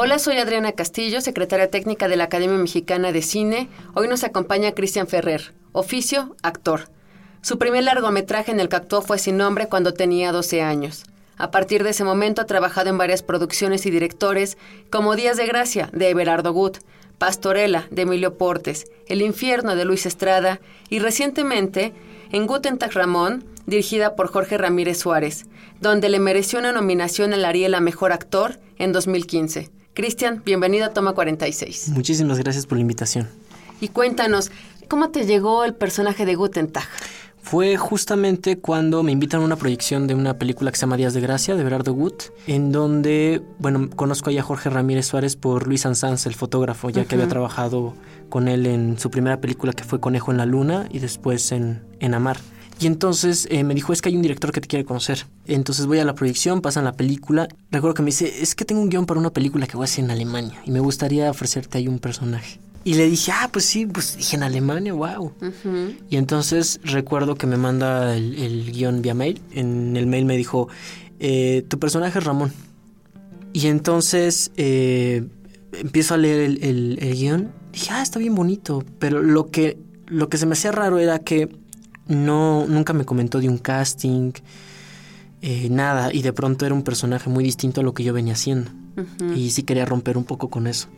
Hola, soy Adriana Castillo, secretaria técnica de la Academia Mexicana de Cine. Hoy nos acompaña Cristian Ferrer, oficio, actor. Su primer largometraje en el que actuó fue Sin Nombre cuando tenía 12 años. A partir de ese momento ha trabajado en varias producciones y directores como Días de Gracia, de Everardo Gut, Pastorela, de Emilio Portes, El Infierno, de Luis Estrada, y recientemente en Guten Tag Ramón, dirigida por Jorge Ramírez Suárez, donde le mereció una nominación al Ariel a Mejor Actor en 2015. Cristian, bienvenido a Toma 46. Muchísimas gracias por la invitación. Y cuéntanos, ¿cómo te llegó el personaje de Guten Tag? Fue justamente cuando me invitan a una proyección de una película que se llama Días de Gracia, de Berardo Gut, en donde, bueno, conozco a Jorge Ramírez Suárez por Luis Ansanz, el fotógrafo, ya que había trabajado con él en su primera película que fue Conejo en la Luna y después en, en Amar. Y entonces eh, me dijo, es que hay un director que te quiere conocer. Entonces voy a la proyección, pasan la película. Recuerdo que me dice, es que tengo un guion para una película que voy a hacer en Alemania y me gustaría ofrecerte ahí un personaje. Y le dije, ah, pues sí, pues dije en Alemania, wow. Y entonces recuerdo que me manda el, guion vía mail. En el mail me dijo, eh, tu personaje es Ramón. Y entonces eh, empiezo a leer el, el, guion. Dije, ah, está bien bonito. Pero lo que, lo que se me hacía raro era que no, nunca me comentó de un casting, eh, nada, y de pronto era un personaje muy distinto a lo que yo venía haciendo. Y sí quería romper un poco con eso.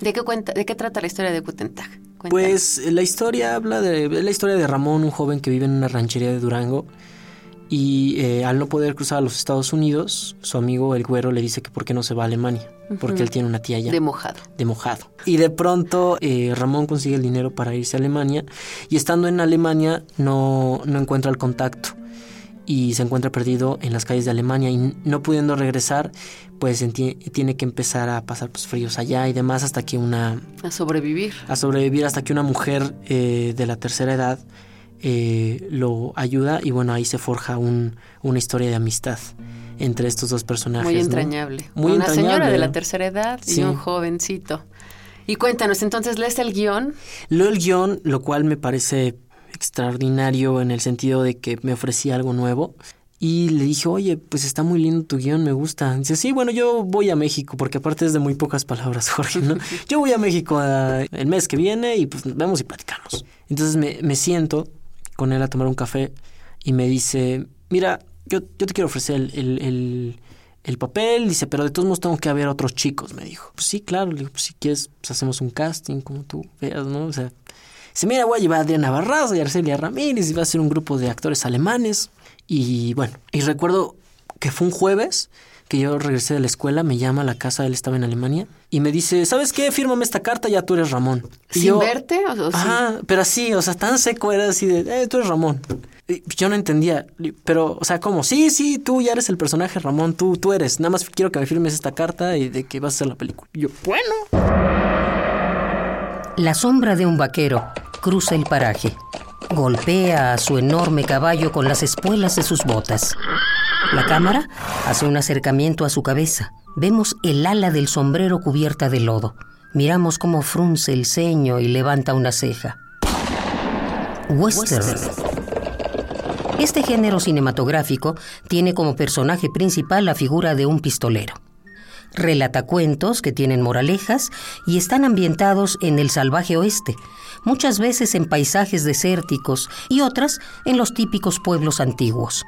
¿De qué, cuenta, ¿De qué trata la historia de Gutentag? Pues la historia habla de, la historia de Ramón, un joven que vive en una ranchería de Durango y eh, al no poder cruzar a los Estados Unidos, su amigo el güero le dice que por qué no se va a Alemania, porque él tiene una tía allá. De mojado. De mojado. Y de pronto eh, Ramón consigue el dinero para irse a Alemania y estando en Alemania no, no encuentra el contacto y se encuentra perdido en las calles de Alemania y no pudiendo regresar, pues tiene que empezar a pasar pues, fríos allá y demás hasta que una... A sobrevivir. A sobrevivir hasta que una mujer eh, de la tercera edad eh, lo ayuda y bueno, ahí se forja un, una historia de amistad entre estos dos personajes. Muy entrañable. Muy una señora de la tercera edad y un jovencito. Y cuéntanos, entonces, ¿lees el guion? Leo el guion, lo cual me parece extraordinario en el sentido de que me ofrecía algo nuevo. Y le dije, oye, pues está muy lindo tu guion, me gusta. dice, sí, bueno, yo voy a México, porque aparte es de muy pocas palabras, Jorge, ¿no? Yo voy a México ah, el mes que viene y pues vemos y platicamos. Entonces me, me siento con él a tomar un café y me dice, mira, yo, yo te quiero ofrecer el, el, papel, dice, pero de todos modos tengo que haber otros chicos, me dijo. Pues sí, claro, le digo, pues si quieres, pues hacemos un casting, como tú veas, ¿no? O sea, dice, mira, voy a llevar a Adriana Barraza y a Arcelia Ramírez y va a ser un grupo de actores alemanes. Y bueno, y recuerdo que fue un jueves que yo regresé de la escuela, me llama a la casa, él estaba en Alemania, y me dice, ¿sabes qué? Fírmame esta carta, ya tú eres Ramón. ¿Sin verte? O, ajá, pero así, o sea, tan seco era así de, eh, tú eres Ramón. yo no entendía, pero, o sea, ¿cómo? Sí, sí, tú ya eres el personaje Ramón, tú, tú eres. Nada más quiero que me firmes esta carta y de que vas a hacer la película. Y yo, bueno. La sombra de un vaquero cruza el paraje. Golpea a su enorme caballo con las espuelas de sus botas. La cámara hace un acercamiento a su cabeza. Vemos el ala del sombrero cubierta de lodo. Miramos cómo frunce el ceño y levanta una ceja. Western. Este género cinematográfico tiene como personaje principal la figura de un pistolero. Relata cuentos que tienen moralejas y están ambientados en el salvaje oeste, muchas veces en paisajes desérticos y otras en los típicos pueblos antiguos.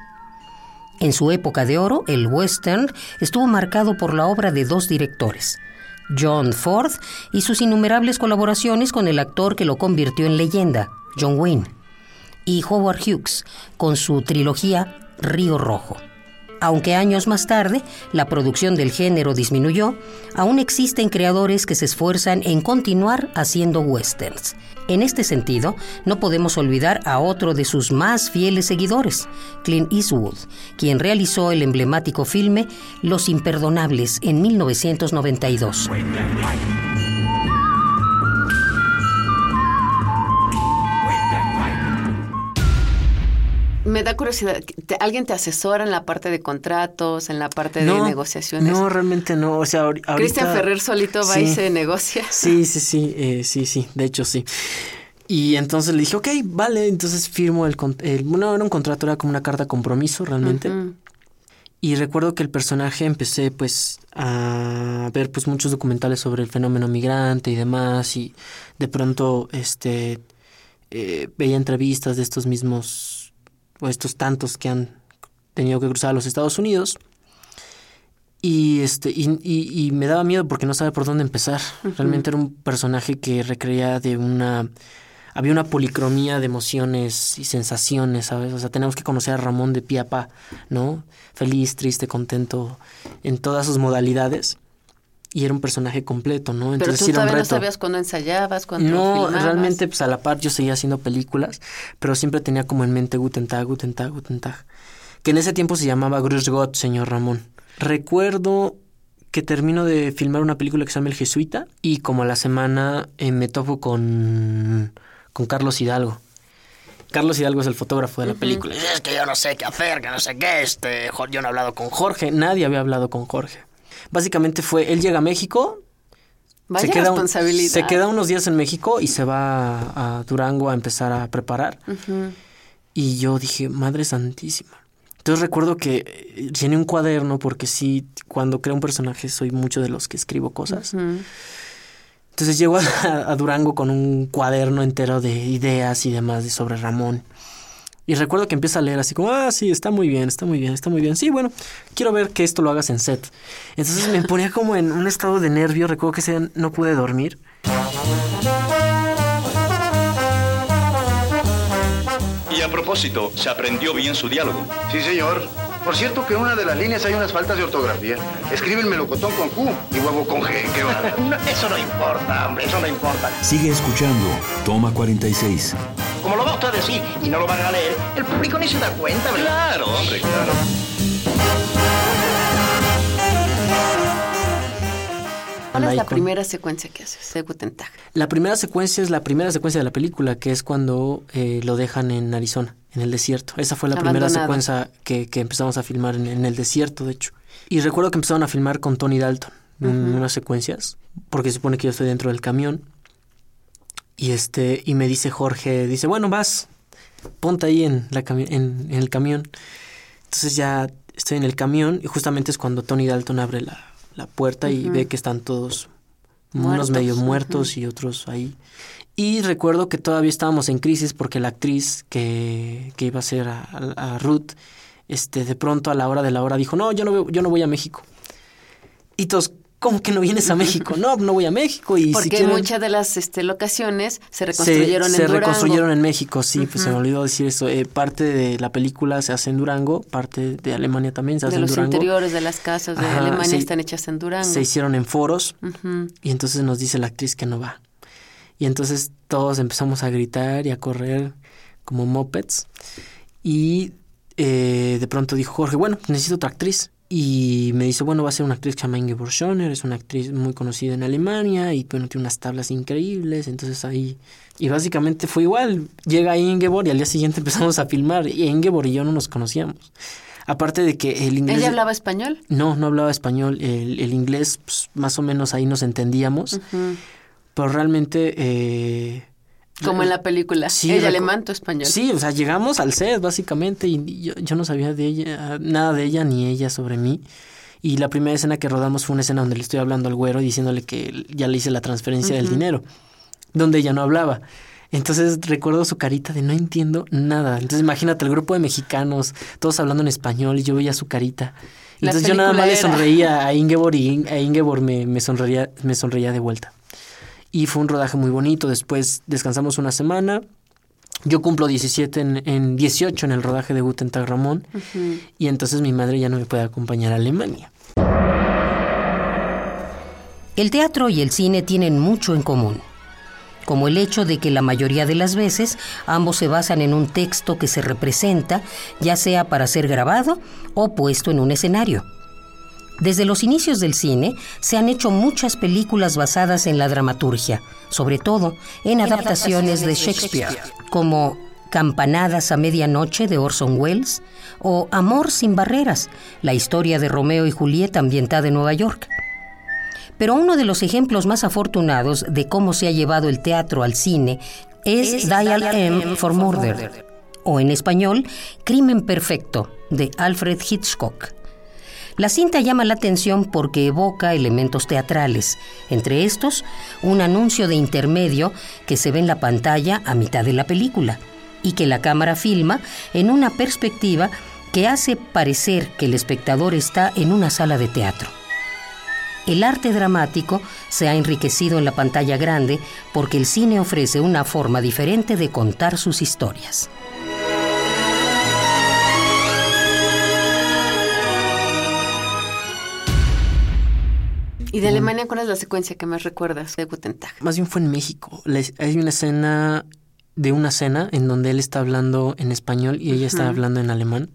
En su época de oro, el western estuvo marcado por la obra de dos directores, John Ford y sus innumerables colaboraciones con el actor que lo convirtió en leyenda, John Wayne. y Howard Hughes con su trilogía Río Rojo. Aunque años más tarde la producción del género disminuyó, aún existen creadores que se esfuerzan en continuar haciendo westerns. En este sentido, no podemos olvidar a otro de sus más fieles seguidores, Clint Eastwood, quien realizó el emblemático filme Los Imperdonables en 1992. Me da curiosidad, ¿te- ¿alguien te asesora en la parte de contratos, en la parte de negociaciones? No, realmente no. O sea, ahori- ahorita... Cristian Ferrer solito va y se negocia. Sí, sí, sí, eh, sí, sí, de hecho sí. Y entonces le dije, ok, vale, entonces firmo el, el... No, era un contrato, era como una carta de compromiso realmente. Y recuerdo que el personaje empecé pues a ver pues muchos documentales sobre el fenómeno migrante y demás y de pronto este eh, veía entrevistas de estos mismos o estos tantos que han tenido que cruzar a los Estados Unidos y este y, y- y me daba miedo porque no sabía por dónde empezar realmente era un personaje que requería de una había una policromía de emociones y sensaciones, ¿sabes? O sea, tenemos que conocer a Ramón de pie a pa, ¿no? Feliz, triste, contento, en todas sus modalidades. Y era un personaje completo, ¿no? Pero Entonces tú era un todavía no reto. sabías cuándo ensayabas, cuándo No, filmabas. realmente, pues a la par yo seguía haciendo películas, pero siempre tenía como en mente Guten Tag, Guten Tag, Guten Tag. Que en ese tiempo se llamaba Grüß Gott, señor Ramón. Recuerdo que termino de filmar una película que se llama El Jesuita y como a la semana eh, me topo con, con Carlos Hidalgo. Carlos Hidalgo es el fotógrafo de la película. Y Es que yo no sé qué hacer, que no sé qué, este, yo no he hablado con Jorge, nadie había hablado con Jorge. Básicamente fue, él llega a México, Vaya se queda, un- se queda unos días en México y se va a, a Durango a empezar a preparar. Y yo dije, Madre Santísima. Entonces recuerdo que eh, llené un cuaderno porque sí, cuando creo un personaje soy mucho de los que escribo cosas. Entonces llego a, a Durango con un cuaderno entero de ideas y demás de sobre Ramón. Y recuerdo que empieza a leer así como, ah, sí, está muy bien, está muy bien, está muy bien. Sí, bueno, quiero ver que esto lo hagas en set. Entonces me ponía como en un estado de nervio. Recuerdo que ese día no pude dormir. Y a propósito, ¿se aprendió bien su diálogo? Sí, señor. Por cierto que en una de las líneas hay unas faltas de ortografía. Escribe el melocotón con Q y huevo con G. ¿Qué va? eso no importa, hombre, eso no importa. Sigue escuchando. Toma 46. Como lo va usted a decir y no lo van a leer, el público ni se da cuenta, ¿verdad? Claro, hombre, claro. ¿Cuál es la primera secuencia que haces de Guten Tag? La primera secuencia es la primera secuencia de la película, que es cuando eh, lo dejan en Arizona, en el desierto. Esa fue la primera secuencia que, que empezamos a filmar en, en el desierto, de hecho. Y recuerdo que empezaron a filmar con Tony Dalton en unas secuencias, porque se supone que yo estoy dentro del camión. Y este y me dice Jorge, dice, bueno, vas, ponte ahí en, la cami- en, en el camión. Entonces ya estoy en el camión y justamente es cuando Tony Dalton abre la, la puerta y ve que están todos unos Muertos, medio muertos y otros ahí. Y recuerdo que todavía estábamos en crisis porque la actriz que, que iba a ser a, a- a Ruth, este, de pronto a la hora de la hora dijo, no, yo no, yo no voy a México. Y todos, ¿cómo que no vienes a México? no, no voy a México. Y si Porque quieren- muchas de las este, locaciones se se, reconstruyeron se en Durango. reconstruyeron en México, sí, pues se me olvidó decir eso. Eh, parte de la película se hace en Durango, parte de Alemania también se hace de en los Durango. interiores de las casas de Ajá, Alemania se- están hechas en Durango. Se hicieron en foros y entonces nos dice la actriz que no va. Y entonces todos empezamos a gritar y a correr como mopeds. Y eh, de pronto dijo Jorge, bueno, necesito otra actriz. Y me dice, bueno, va a ser una actriz que se llama Ingeborg Schoner, es una actriz muy conocida en Alemania y bueno, tiene unas tablas increíbles. Entonces ahí... Y básicamente fue igual. Llega Ingeborg y al día siguiente empezamos a filmar. Y Ingeborg y yo no nos conocíamos. Aparte de que el inglés... ¿Ella hablaba español? No, no hablaba español. El, el inglés, pues, más o menos ahí nos entendíamos. Pero realmente... eh, Como en la película. Sí, Ella alemán, tú español. Sí, o sea, llegamos al set básicamente y yo, yo no sabía de ella, nada de ella ni ella sobre mí. Y la primera escena que rodamos fue una escena donde le estoy hablando al güero diciéndole que ya le hice la transferencia del dinero, donde ella no hablaba. Entonces recuerdo su carita de no entiendo nada. Entonces imagínate el grupo de mexicanos, todos hablando en español y yo veía su carita. Entonces yo nada más le sonreía a Ingeborg y a Ingeborg me, me, sonreía, me sonreía de vuelta. Y fue un rodaje muy bonito. Después descansamos una semana, Yo cumplo 17 en, en 18 en el rodaje de Guten Tag Ramón y entonces mi madre ya no me puede acompañar a Alemania. El teatro y el cine tienen mucho en común, como el hecho de que la mayoría de las veces ambos se basan en un texto que se representa, ya sea para ser grabado o puesto en un escenario. Desde los inicios del cine se han hecho muchas películas basadas en la dramaturgia, sobre todo en adaptaciones de Shakespeare, como Campanadas a medianoche de Orson Welles o Amor sin barreras, la historia de Romeo y Julieta ambientada en Nueva York. Pero uno de los ejemplos más afortunados de cómo se ha llevado el teatro al cine es Dial M for Murder, o en español, Crimen Perfecto, de Alfred Hitchcock. La cinta llama la atención porque evoca elementos teatrales, entre estos un anuncio de intermedio que se ve en la pantalla a mitad de la película y que la cámara filma en una perspectiva que hace parecer que el espectador está en una sala de teatro. El arte dramático se ha enriquecido en la pantalla grande porque el cine ofrece una forma diferente de contar sus historias. ¿Y de Alemania cuál es la secuencia que más recuerdas de Guten Tag? Más bien fue en México. Hay una escena de una cena en donde él está hablando en español y ella está hablando en alemán.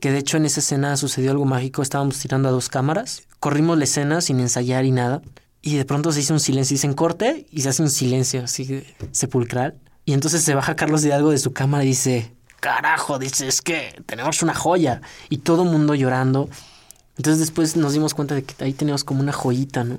Que de hecho en esa escena sucedió algo mágico. Estábamos tirando a dos cámaras. Corrimos la escena sin ensayar y nada. Y de pronto se hizo un silencio. Dicen corte y se hace un silencio así sepulcral. Y entonces se baja Carlos Hidalgo de su cámara y dice, carajo, dice, es que tenemos una joya. Y todo el mundo llorando. Entonces después nos dimos cuenta de que ahí teníamos como una joyita, ¿no?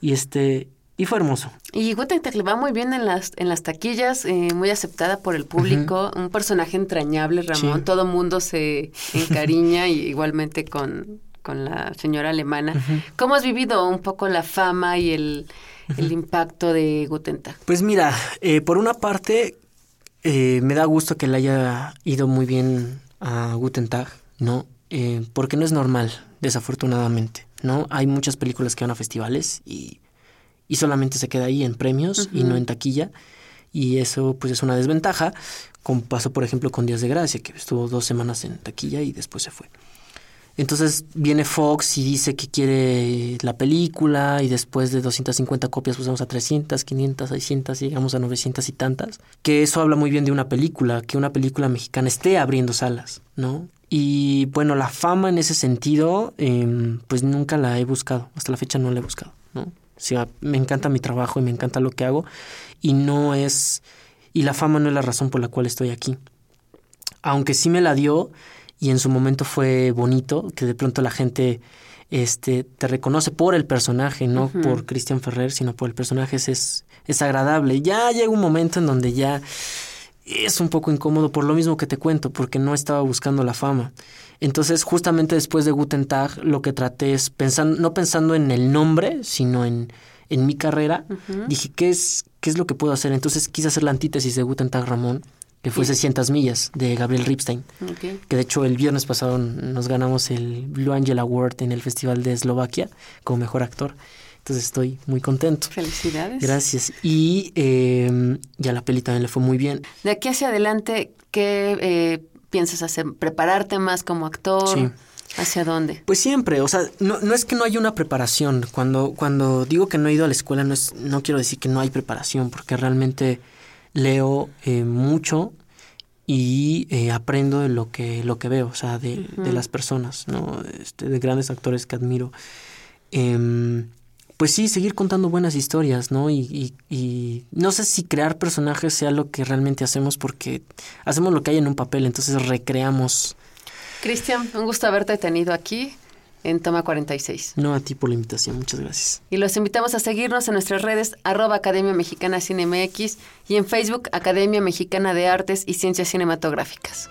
Y este, y fue hermoso. Y Guten le va muy bien en las, en las taquillas, eh, muy aceptada por el público, un personaje entrañable, Ramón, todo mundo se encariña y igualmente con, con la señora alemana. ¿Cómo has vivido un poco la fama y el, el impacto de Guten Pues mira, eh, por una parte, eh, me da gusto que le haya ido muy bien a Guten Tag, ¿no? porque no es normal desafortunadamente, ¿no? Hay muchas películas que van a festivales y, y solamente se queda ahí en premios y no en taquilla. Y eso pues es una desventaja, como pasó por ejemplo con Días de Gracia, que estuvo dos semanas en taquilla y después se fue. Entonces viene Fox y dice que quiere la película y después de 250 copias pasamos a 300, 500, 600 y llegamos a 900 y tantas. Que eso habla muy bien de una película, que una película mexicana esté abriendo salas, ¿no? Y bueno, la fama en ese sentido, em, pues nunca la he buscado. Hasta la fecha no la he buscado, ¿no? O sea, me encanta mi trabajo y me encanta lo que hago. Y no es. Y la fama no es la razón por la cual estoy aquí. Aunque sí me la dio y en su momento fue bonito, que de pronto la gente este, te reconoce por el personaje, no por Cristian Ferrer, sino por el personaje, es, es agradable. Ya llega un momento en donde ya es un poco incómodo por lo mismo que te cuento, porque no estaba buscando la fama. Entonces, justamente después de Guten Tag, lo que traté es, pensando, no pensando en el nombre, sino en, en mi carrera, dije, ¿qué es, ¿qué es lo que puedo hacer? Entonces quise hacer la antítesis de Guten Tag Ramón, que fue 600 millas, de Gabriel Ripstein. Que de hecho el viernes pasado nos ganamos el Blue Angel Award en el Festival de Eslovaquia como mejor actor. Entonces estoy muy contento. Felicidades. Gracias. Y eh, ya la peli también le fue muy bien. De aquí hacia adelante, ¿qué eh, piensas hacer? ¿Prepararte más como actor? Sí. ¿Hacia dónde? Pues siempre, o sea, no, no, es que no haya una preparación. Cuando, cuando digo que no he ido a la escuela, no, es, no quiero decir que no hay preparación, porque realmente leo eh, mucho y eh, aprendo de lo que, lo que veo, o sea, de, de las personas, ¿no? Este, de grandes actores que admiro. Eh, pues sí, seguir contando buenas historias, ¿no? Y, y, no sé si crear personajes sea lo que realmente hacemos porque hacemos lo que hay en un papel, entonces recreamos. Cristian, un gusto haberte tenido aquí en Toma 46. No, a ti por la invitación, muchas gracias. Y los invitamos a seguirnos en nuestras redes arroba Academia Mexicana MX y en Facebook Academia Mexicana de Artes y Ciencias Cinematográficas.